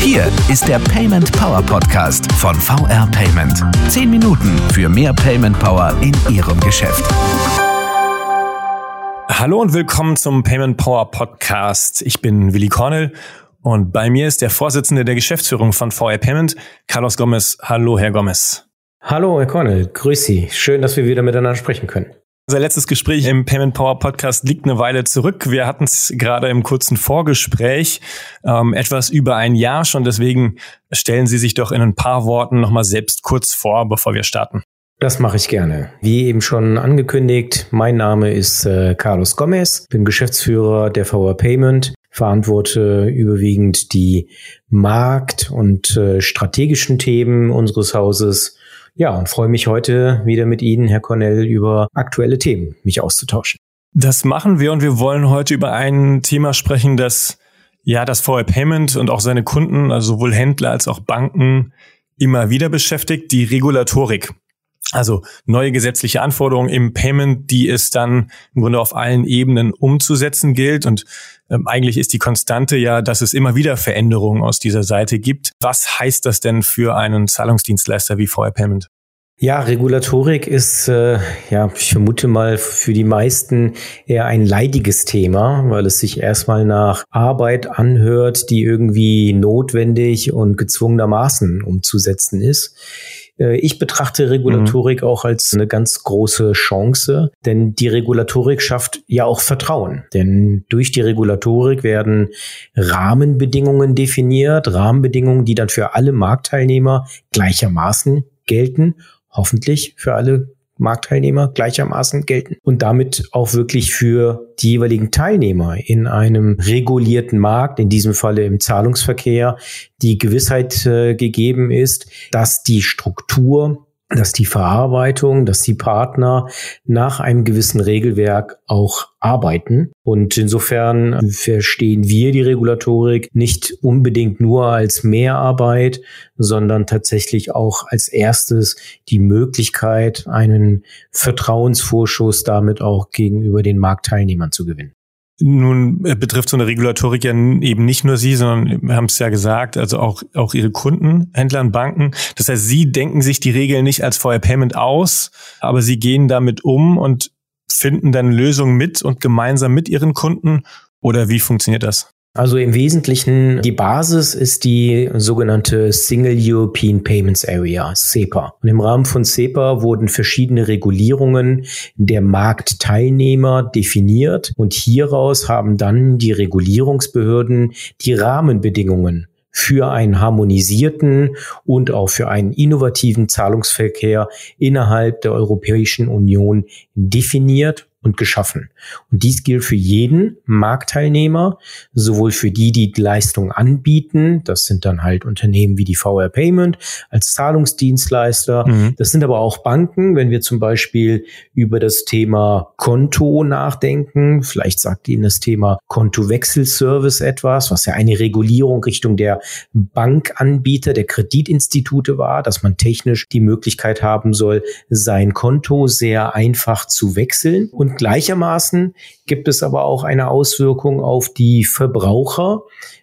Hier ist der Payment Power Podcast von VR Payment. Zehn Minuten für mehr Payment Power in Ihrem Geschäft. Hallo und willkommen zum Payment Power Podcast. Ich bin Willi Cornell und bei mir ist der Vorsitzende der Geschäftsführung von VR Payment, Carlos Gomez. Hallo, Herr Gomez. Hallo, Herr Cornell. Grüß Sie. Schön, dass wir wieder miteinander sprechen können. Unser letztes Gespräch im Payment Power Podcast liegt eine Weile zurück. Wir hatten es gerade im kurzen Vorgespräch, ähm, etwas über ein Jahr schon. Deswegen stellen Sie sich doch in ein paar Worten nochmal selbst kurz vor, bevor wir starten. Das mache ich gerne. Wie eben schon angekündigt, mein Name ist äh, Carlos Gomez, bin Geschäftsführer der VR Payment, verantworte überwiegend die Markt- und äh, strategischen Themen unseres Hauses ja, und freue mich heute wieder mit Ihnen, Herr Cornell, über aktuelle Themen mich auszutauschen. Das machen wir und wir wollen heute über ein Thema sprechen, das ja das VR Payment und auch seine Kunden, also sowohl Händler als auch Banken, immer wieder beschäftigt, die Regulatorik. Also neue gesetzliche Anforderungen im Payment, die es dann im Grunde auf allen Ebenen umzusetzen gilt. Und ähm, eigentlich ist die Konstante ja, dass es immer wieder Veränderungen aus dieser Seite gibt. Was heißt das denn für einen Zahlungsdienstleister wie VR Payment? Ja, Regulatorik ist, äh, ja, ich vermute mal für die meisten eher ein leidiges Thema, weil es sich erstmal nach Arbeit anhört, die irgendwie notwendig und gezwungenermaßen umzusetzen ist. Äh, ich betrachte Regulatorik mhm. auch als eine ganz große Chance, denn die Regulatorik schafft ja auch Vertrauen. Denn durch die Regulatorik werden Rahmenbedingungen definiert, Rahmenbedingungen, die dann für alle Marktteilnehmer gleichermaßen gelten, hoffentlich für alle Marktteilnehmer gleichermaßen gelten und damit auch wirklich für die jeweiligen Teilnehmer in einem regulierten Markt, in diesem Falle im Zahlungsverkehr, die Gewissheit äh, gegeben ist, dass die Struktur dass die Verarbeitung, dass die Partner nach einem gewissen Regelwerk auch arbeiten. Und insofern verstehen wir die Regulatorik nicht unbedingt nur als Mehrarbeit, sondern tatsächlich auch als erstes die Möglichkeit, einen Vertrauensvorschuss damit auch gegenüber den Marktteilnehmern zu gewinnen. Nun äh, betrifft so eine Regulatorik ja eben nicht nur Sie, sondern wir haben es ja gesagt, also auch, auch Ihre Kunden, Händler und Banken. Das heißt, Sie denken sich die Regeln nicht als VR Payment aus, aber Sie gehen damit um und finden dann Lösungen mit und gemeinsam mit Ihren Kunden. Oder wie funktioniert das? Also im Wesentlichen die Basis ist die sogenannte Single European Payments Area, SEPA. Und im Rahmen von SEPA wurden verschiedene Regulierungen der Marktteilnehmer definiert und hieraus haben dann die Regulierungsbehörden die Rahmenbedingungen für einen harmonisierten und auch für einen innovativen Zahlungsverkehr innerhalb der Europäischen Union definiert und geschaffen. Und dies gilt für jeden Marktteilnehmer, sowohl für die, die Leistung anbieten, das sind dann halt Unternehmen wie die VR Payment als Zahlungsdienstleister, mhm. das sind aber auch Banken, wenn wir zum Beispiel über das Thema Konto nachdenken, vielleicht sagt Ihnen das Thema Kontowechselservice etwas, was ja eine Regulierung Richtung der Bankanbieter, der Kreditinstitute war, dass man technisch die Möglichkeit haben soll, sein Konto sehr einfach zu wechseln und gleichermaßen gibt es aber auch eine Auswirkung auf die Verbraucher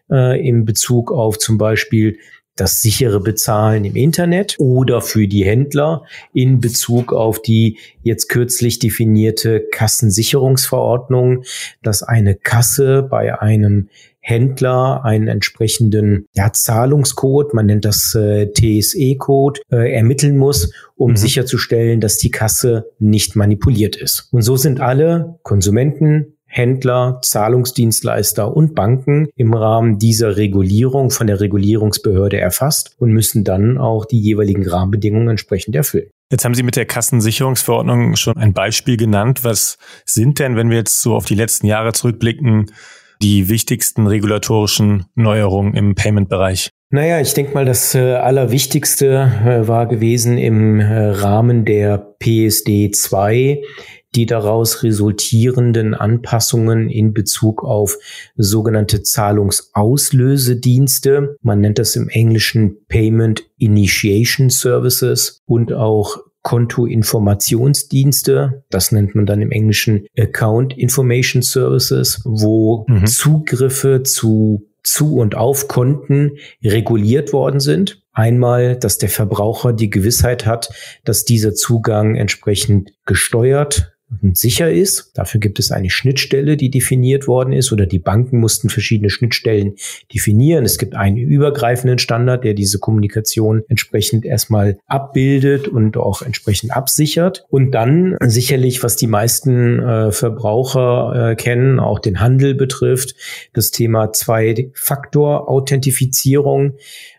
äh, in Bezug auf zum Beispiel das sichere Bezahlen im Internet oder für die Händler in Bezug auf die jetzt kürzlich definierte Kassensicherungsverordnung, dass eine Kasse bei einem Händler einen entsprechenden ja, Zahlungscode, man nennt das äh, TSE-Code, äh, ermitteln muss, um mhm. sicherzustellen, dass die Kasse nicht manipuliert ist. Und so sind alle Konsumenten, Händler, Zahlungsdienstleister und Banken im Rahmen dieser Regulierung von der Regulierungsbehörde erfasst und müssen dann auch die jeweiligen Rahmenbedingungen entsprechend erfüllen. Jetzt haben Sie mit der Kassensicherungsverordnung schon ein Beispiel genannt. Was sind denn, wenn wir jetzt so auf die letzten Jahre zurückblicken, die wichtigsten regulatorischen Neuerungen im Payment-Bereich? Naja, ich denke mal, das äh, Allerwichtigste äh, war gewesen im äh, Rahmen der PSD 2 die daraus resultierenden Anpassungen in Bezug auf sogenannte Zahlungsauslösedienste. Man nennt das im Englischen Payment Initiation Services und auch Kontoinformationsdienste, das nennt man dann im Englischen Account Information Services, wo mhm. Zugriffe zu zu und auf Konten reguliert worden sind. Einmal, dass der Verbraucher die Gewissheit hat, dass dieser Zugang entsprechend gesteuert, und sicher ist. Dafür gibt es eine Schnittstelle, die definiert worden ist, oder die Banken mussten verschiedene Schnittstellen definieren. Es gibt einen übergreifenden Standard, der diese Kommunikation entsprechend erstmal abbildet und auch entsprechend absichert. Und dann sicherlich, was die meisten äh, Verbraucher äh, kennen, auch den Handel betrifft, das Thema Zwei-Faktor-Authentifizierung.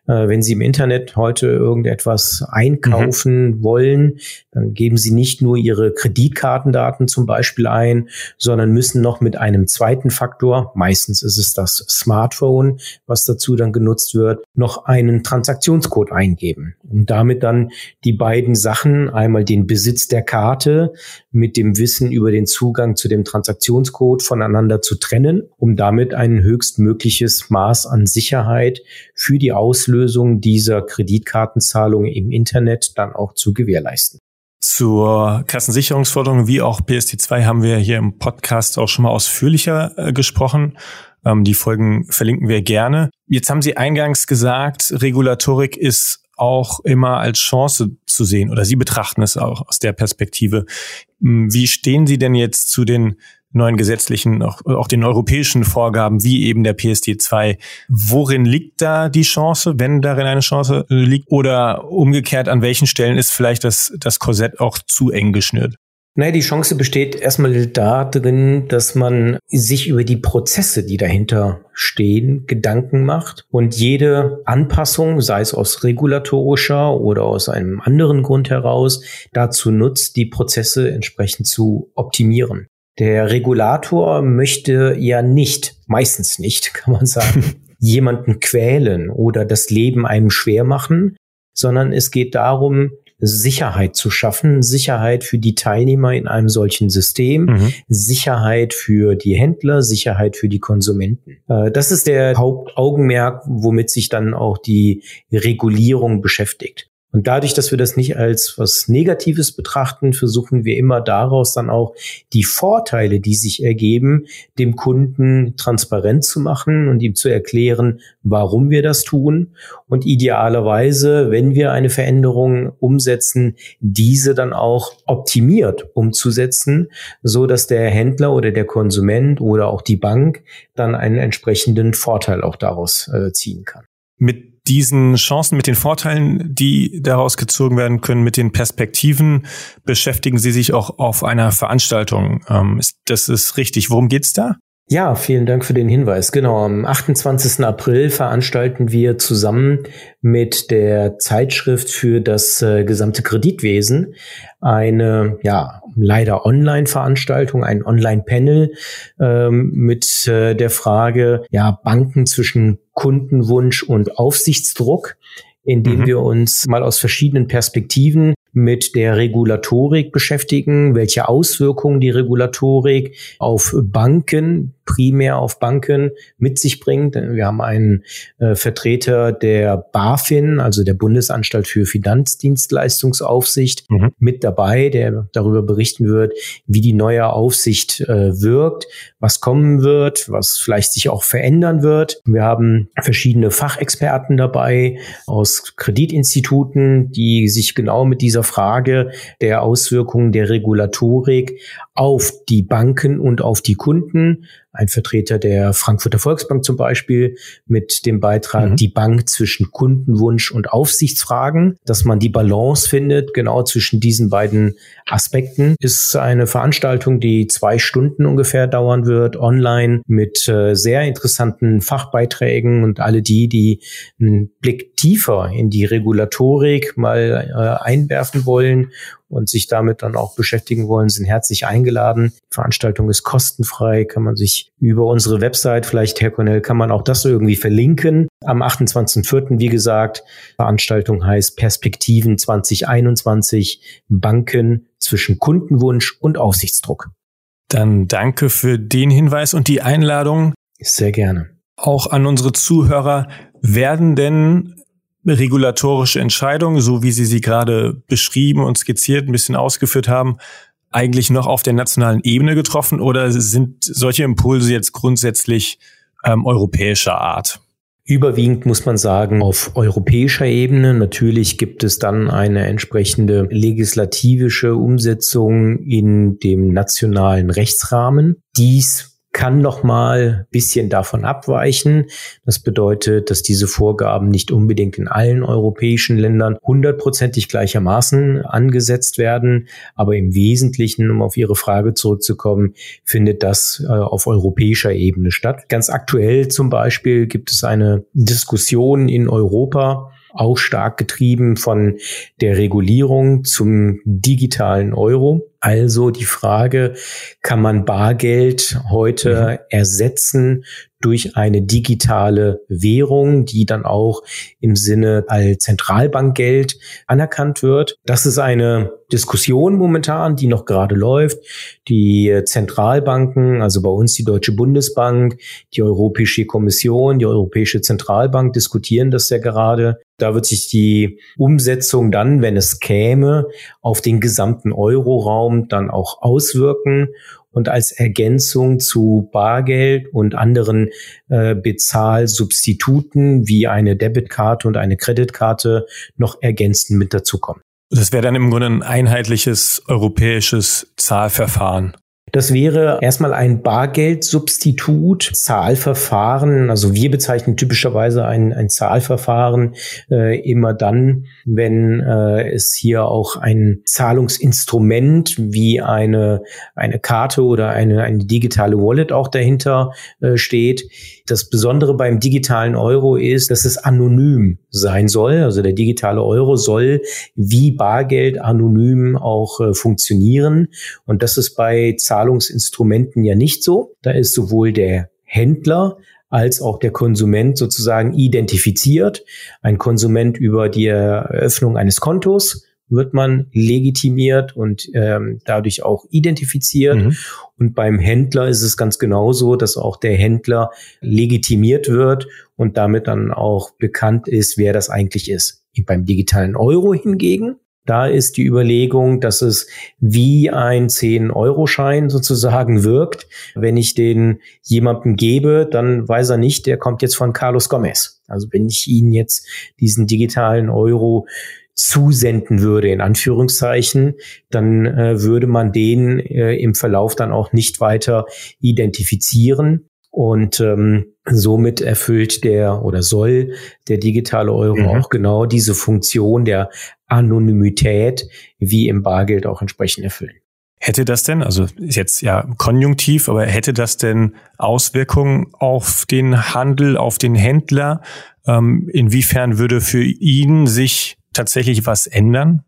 Äh, wenn Sie im Internet heute irgendetwas einkaufen mhm. wollen, dann geben Sie nicht nur Ihre Kreditkartendaten zum Beispiel ein, sondern müssen noch mit einem zweiten Faktor, meistens ist es das Smartphone, was dazu dann genutzt wird, noch einen Transaktionscode eingeben, um damit dann die beiden Sachen, einmal den Besitz der Karte mit dem Wissen über den Zugang zu dem Transaktionscode voneinander zu trennen, um damit ein höchstmögliches Maß an Sicherheit für die Auslösung dieser Kreditkartenzahlung im Internet dann auch zu gewährleisten. Zur Kassensicherungsforderung wie auch PSD2 haben wir hier im Podcast auch schon mal ausführlicher äh, gesprochen. Ähm, die Folgen verlinken wir gerne. Jetzt haben Sie eingangs gesagt, Regulatorik ist auch immer als Chance zu sehen oder Sie betrachten es auch aus der Perspektive. Wie stehen Sie denn jetzt zu den neuen gesetzlichen, auch, auch den europäischen Vorgaben, wie eben der PSD2. Worin liegt da die Chance, wenn darin eine Chance liegt? Oder umgekehrt, an welchen Stellen ist vielleicht das, das Korsett auch zu eng geschnürt? Naja, die Chance besteht erstmal darin, dass man sich über die Prozesse, die dahinter stehen, Gedanken macht und jede Anpassung, sei es aus regulatorischer oder aus einem anderen Grund heraus, dazu nutzt, die Prozesse entsprechend zu optimieren. Der Regulator möchte ja nicht, meistens nicht, kann man sagen, jemanden quälen oder das Leben einem schwer machen, sondern es geht darum, Sicherheit zu schaffen, Sicherheit für die Teilnehmer in einem solchen System, mhm. Sicherheit für die Händler, Sicherheit für die Konsumenten. Äh, das ist der Hauptaugenmerk, womit sich dann auch die Regulierung beschäftigt. Und dadurch, dass wir das nicht als was Negatives betrachten, versuchen wir immer daraus dann auch die Vorteile, die sich ergeben, dem Kunden transparent zu machen und ihm zu erklären, warum wir das tun. Und idealerweise, wenn wir eine Veränderung umsetzen, diese dann auch optimiert umzusetzen, so dass der Händler oder der Konsument oder auch die Bank dann einen entsprechenden Vorteil auch daraus äh, ziehen kann. Mit diesen Chancen, mit den Vorteilen, die daraus gezogen werden können, mit den Perspektiven, beschäftigen Sie sich auch auf einer Veranstaltung. Ähm, das ist richtig. Worum geht's da? Ja, vielen Dank für den Hinweis. Genau, am 28. April veranstalten wir zusammen mit der Zeitschrift für das äh, gesamte Kreditwesen eine, ja, leider Online-Veranstaltung, ein Online-Panel ähm, mit äh, der Frage, ja, Banken zwischen Kundenwunsch und Aufsichtsdruck indem mhm. wir uns mal aus verschiedenen Perspektiven mit der Regulatorik beschäftigen, welche Auswirkungen die Regulatorik auf Banken, primär auf Banken mit sich bringt. Wir haben einen äh, Vertreter der BaFin, also der Bundesanstalt für Finanzdienstleistungsaufsicht, mhm. mit dabei, der darüber berichten wird, wie die neue Aufsicht äh, wirkt, was kommen wird, was vielleicht sich auch verändern wird. Wir haben verschiedene Fachexperten dabei aus Kreditinstituten, die sich genau mit dieser Frage der Auswirkungen der Regulatorik auf die Banken und auf die Kunden ein Vertreter der Frankfurter Volksbank zum Beispiel mit dem Beitrag mhm. die Bank zwischen Kundenwunsch und Aufsichtsfragen, dass man die Balance findet, genau zwischen diesen beiden Aspekten, ist eine Veranstaltung, die zwei Stunden ungefähr dauern wird, online mit äh, sehr interessanten Fachbeiträgen und alle die, die einen Blick tiefer in die Regulatorik mal äh, einwerfen wollen und sich damit dann auch beschäftigen wollen, sind herzlich eingeladen. Die Veranstaltung ist kostenfrei, kann man sich über unsere Website, vielleicht Herr Cornell, kann man auch das irgendwie verlinken. Am 28.04., wie gesagt, Veranstaltung heißt Perspektiven 2021, Banken zwischen Kundenwunsch und Aufsichtsdruck. Dann danke für den Hinweis und die Einladung. Sehr gerne. Auch an unsere Zuhörer, werden denn regulatorische Entscheidung, so wie Sie sie gerade beschrieben und skizziert, ein bisschen ausgeführt haben, eigentlich noch auf der nationalen Ebene getroffen oder sind solche Impulse jetzt grundsätzlich ähm, europäischer Art? Überwiegend muss man sagen, auf europäischer Ebene. Natürlich gibt es dann eine entsprechende legislativische Umsetzung in dem nationalen Rechtsrahmen. Dies kann noch mal bisschen davon abweichen. Das bedeutet, dass diese Vorgaben nicht unbedingt in allen europäischen Ländern hundertprozentig gleichermaßen angesetzt werden, aber im Wesentlichen, um auf Ihre Frage zurückzukommen, findet das äh, auf europäischer Ebene statt. Ganz aktuell zum Beispiel gibt es eine Diskussion in Europa, auch stark getrieben von der Regulierung zum digitalen Euro. Also die Frage, kann man Bargeld heute mhm. ersetzen durch eine digitale Währung, die dann auch im Sinne als Zentralbankgeld anerkannt wird. Das ist eine Diskussion momentan, die noch gerade läuft. Die Zentralbanken, also bei uns die Deutsche Bundesbank, die Europäische Kommission, die Europäische Zentralbank diskutieren das ja gerade. Da wird sich die Umsetzung dann, wenn es käme, auf den gesamten Euroraum dann auch auswirken und als Ergänzung zu Bargeld und anderen äh, Bezahlsubstituten wie eine Debitkarte und eine Kreditkarte noch ergänzend mit dazukommen. Das wäre dann im Grunde ein einheitliches europäisches Zahlverfahren. Das wäre erstmal ein Bargeldsubstitut, Zahlverfahren. Also wir bezeichnen typischerweise ein, ein Zahlverfahren äh, immer dann, wenn äh, es hier auch ein Zahlungsinstrument wie eine, eine Karte oder eine, eine digitale Wallet auch dahinter äh, steht. Das Besondere beim digitalen Euro ist, dass es anonym sein soll. Also der digitale Euro soll wie Bargeld anonym auch äh, funktionieren. Und das ist bei Zahlungsinstrumenten ja nicht so. Da ist sowohl der Händler als auch der Konsument sozusagen identifiziert. Ein Konsument über die Eröffnung eines Kontos wird man legitimiert und ähm, dadurch auch identifiziert. Mhm. Und beim Händler ist es ganz genauso, dass auch der Händler legitimiert wird und damit dann auch bekannt ist, wer das eigentlich ist. Beim digitalen Euro hingegen da ist die Überlegung, dass es wie ein 10-Euro-Schein sozusagen wirkt. Wenn ich den jemandem gebe, dann weiß er nicht, der kommt jetzt von Carlos Gomez. Also wenn ich Ihnen jetzt diesen digitalen Euro zusenden würde, in Anführungszeichen, dann äh, würde man den äh, im Verlauf dann auch nicht weiter identifizieren. Und ähm, somit erfüllt der oder soll der digitale Euro mhm. auch genau diese Funktion der Anonymität wie im Bargeld auch entsprechend erfüllen. Hätte das denn, also ist jetzt ja konjunktiv, aber hätte das denn Auswirkungen auf den Handel, auf den Händler? Ähm, inwiefern würde für ihn sich tatsächlich was ändern?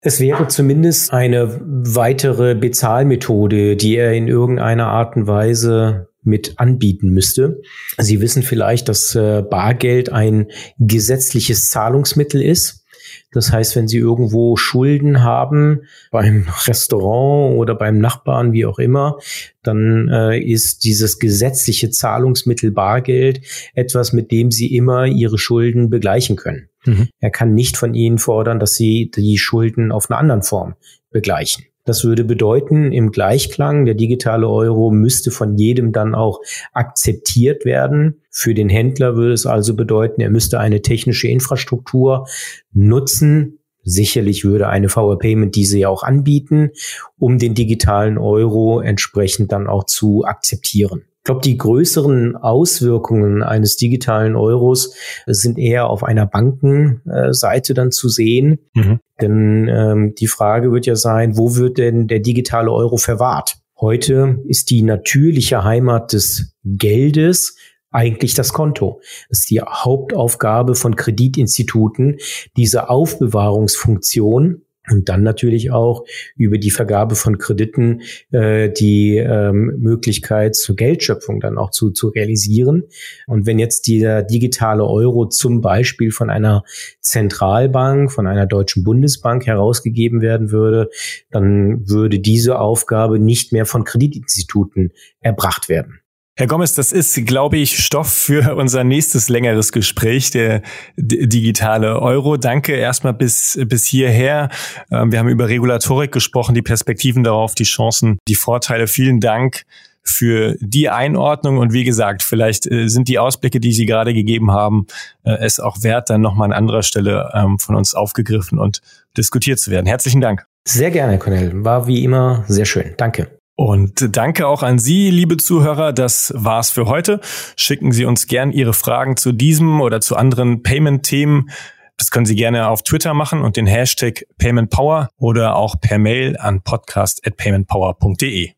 Es wäre zumindest eine weitere Bezahlmethode, die er in irgendeiner Art und Weise mit anbieten müsste. Sie wissen vielleicht, dass äh, Bargeld ein gesetzliches Zahlungsmittel ist. Das heißt, wenn Sie irgendwo Schulden haben, beim Restaurant oder beim Nachbarn, wie auch immer, dann äh, ist dieses gesetzliche Zahlungsmittel Bargeld etwas, mit dem Sie immer Ihre Schulden begleichen können. Mhm. Er kann nicht von Ihnen fordern, dass Sie die Schulden auf eine anderen Form begleichen. Das würde bedeuten, im Gleichklang, der digitale Euro müsste von jedem dann auch akzeptiert werden. Für den Händler würde es also bedeuten, er müsste eine technische Infrastruktur nutzen. Sicherlich würde eine VR Payment diese ja auch anbieten, um den digitalen Euro entsprechend dann auch zu akzeptieren glaube, die größeren Auswirkungen eines digitalen Euros sind eher auf einer Bankenseite dann zu sehen. Mhm. Denn ähm, die Frage wird ja sein, wo wird denn der digitale Euro verwahrt? Heute ist die natürliche Heimat des Geldes eigentlich das Konto. Das ist die Hauptaufgabe von Kreditinstituten, diese Aufbewahrungsfunktion und dann natürlich auch über die Vergabe von Krediten äh, die ähm, Möglichkeit zur Geldschöpfung dann auch zu, zu realisieren. Und wenn jetzt dieser digitale Euro zum Beispiel von einer Zentralbank, von einer deutschen Bundesbank herausgegeben werden würde, dann würde diese Aufgabe nicht mehr von Kreditinstituten erbracht werden. Herr Gomez, das ist, glaube ich, Stoff für unser nächstes längeres Gespräch, der digitale Euro. Danke erstmal bis, bis hierher. Ähm, wir haben über Regulatorik gesprochen, die Perspektiven darauf, die Chancen, die Vorteile. Vielen Dank für die Einordnung und wie gesagt, vielleicht äh, sind die Ausblicke, die Sie gerade gegeben haben, äh, es auch wert, dann nochmal an anderer Stelle ähm, von uns aufgegriffen und diskutiert zu werden. Herzlichen Dank. Sehr gerne, Herr Cornell. War wie immer sehr schön. Danke. Und danke auch an Sie, liebe Zuhörer. Das war's für heute. Schicken Sie uns gern Ihre Fragen zu diesem oder zu anderen Payment-Themen. Das können Sie gerne auf Twitter machen und den Hashtag PaymentPower oder auch per Mail an podcast@paymentpower.de.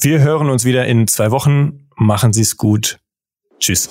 Wir hören uns wieder in zwei Wochen. Machen Sie es gut. Tschüss.